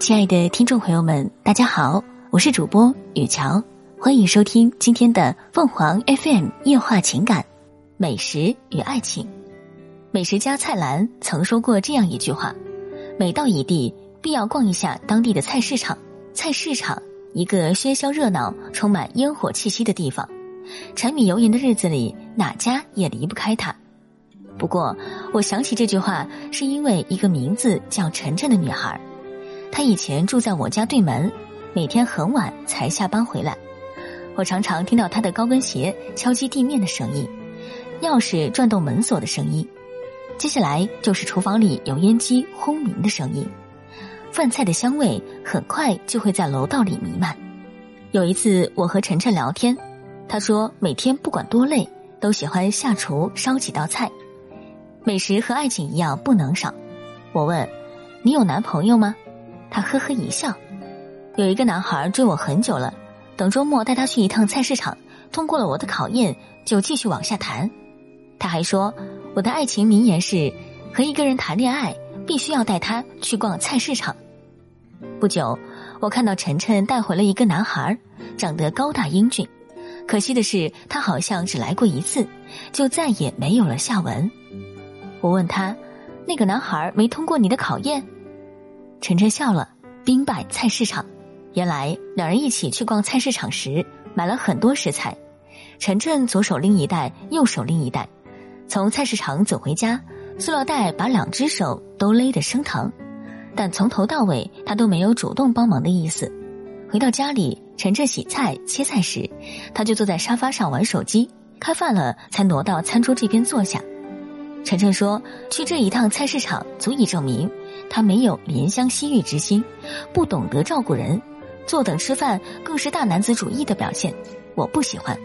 亲爱的听众朋友们，大家好，我是主播雨乔，欢迎收听今天的凤凰 FM 夜话情感、美食与爱情。美食家蔡澜曾说过这样一句话：每到一地，必要逛一下当地的菜市场。菜市场，一个喧嚣热闹、充满烟火气息的地方，柴米油盐的日子里，哪家也离不开它。不过，我想起这句话，是因为一个名字叫晨晨的女孩。他以前住在我家对门，每天很晚才下班回来。我常常听到他的高跟鞋敲击地面的声音，钥匙转动门锁的声音，接下来就是厨房里油烟机轰鸣的声音。饭菜的香味很快就会在楼道里弥漫。有一次，我和晨晨聊天，他说每天不管多累，都喜欢下厨烧几道菜。美食和爱情一样不能少。我问：“你有男朋友吗？”他呵呵一笑。有一个男孩追我很久了，等周末带他去一趟菜市场，通过了我的考验，就继续往下谈。他还说：“我的爱情名言是，和一个人谈恋爱，必须要带他去逛菜市场。”不久，我看到晨晨带回了一个男孩，长得高大英俊。可惜的是，他好像只来过一次，就再也没有了下文。我问他：“那个男孩没通过你的考验？”晨晨笑了，兵败菜市场。原来两人一起去逛菜市场时，买了很多食材。晨晨左手拎一袋，右手拎一袋，从菜市场走回家，塑料袋把两只手都勒得生疼。但从头到尾，他都没有主动帮忙的意思。回到家里，晨晨洗菜切菜时，他就坐在沙发上玩手机。开饭了，才挪到餐桌这边坐下。晨晨说：“去这一趟菜市场，足以证明他没有怜香惜玉之心，不懂得照顾人，坐等吃饭更是大男子主义的表现。我不喜欢。”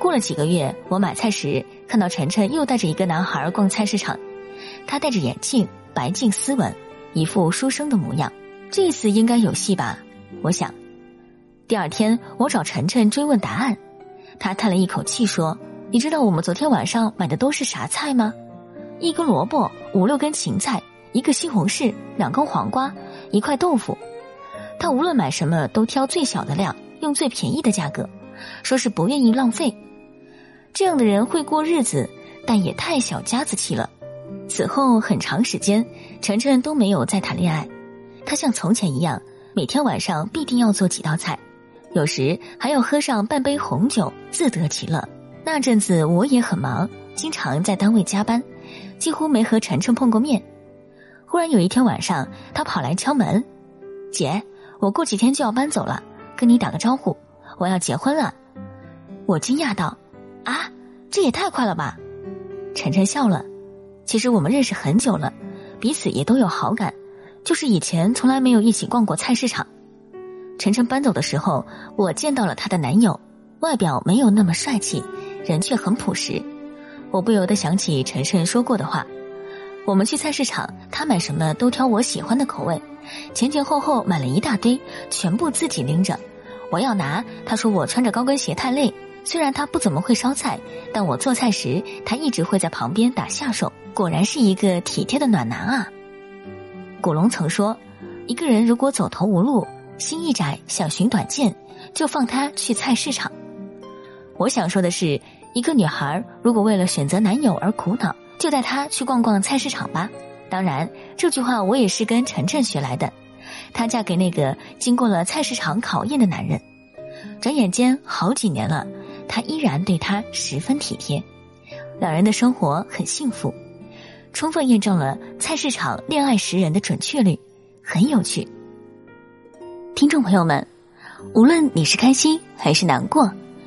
过了几个月，我买菜时看到晨晨又带着一个男孩逛菜市场，他戴着眼镜，白净斯文，一副书生的模样。这次应该有戏吧？我想。第二天，我找晨晨追问答案，他叹了一口气说：“你知道我们昨天晚上买的都是啥菜吗？”一根萝卜，五六根芹菜，一个西红柿，两根黄瓜，一块豆腐。他无论买什么都挑最小的量，用最便宜的价格，说是不愿意浪费。这样的人会过日子，但也太小家子气了。此后很长时间，晨晨都没有再谈恋爱。他像从前一样，每天晚上必定要做几道菜，有时还要喝上半杯红酒，自得其乐。那阵子我也很忙，经常在单位加班。几乎没和晨晨碰过面。忽然有一天晚上，他跑来敲门：“姐，我过几天就要搬走了，跟你打个招呼，我要结婚了。”我惊讶道：“啊，这也太快了吧！”晨晨笑了：“其实我们认识很久了，彼此也都有好感，就是以前从来没有一起逛过菜市场。”晨晨搬走的时候，我见到了她的男友，外表没有那么帅气，人却很朴实。我不由得想起陈胜说过的话：“我们去菜市场，他买什么都挑我喜欢的口味，前前后后买了一大堆，全部自己拎着。我要拿，他说我穿着高跟鞋太累。虽然他不怎么会烧菜，但我做菜时，他一直会在旁边打下手。果然是一个体贴的暖男啊。”古龙曾说：“一个人如果走投无路，心一窄，想寻短见，就放他去菜市场。”我想说的是。一个女孩如果为了选择男友而苦恼，就带她去逛逛菜市场吧。当然，这句话我也是跟晨晨学来的。她嫁给那个经过了菜市场考验的男人，转眼间好几年了，他依然对她十分体贴，两人的生活很幸福，充分验证了菜市场恋爱识人的准确率，很有趣。听众朋友们，无论你是开心还是难过。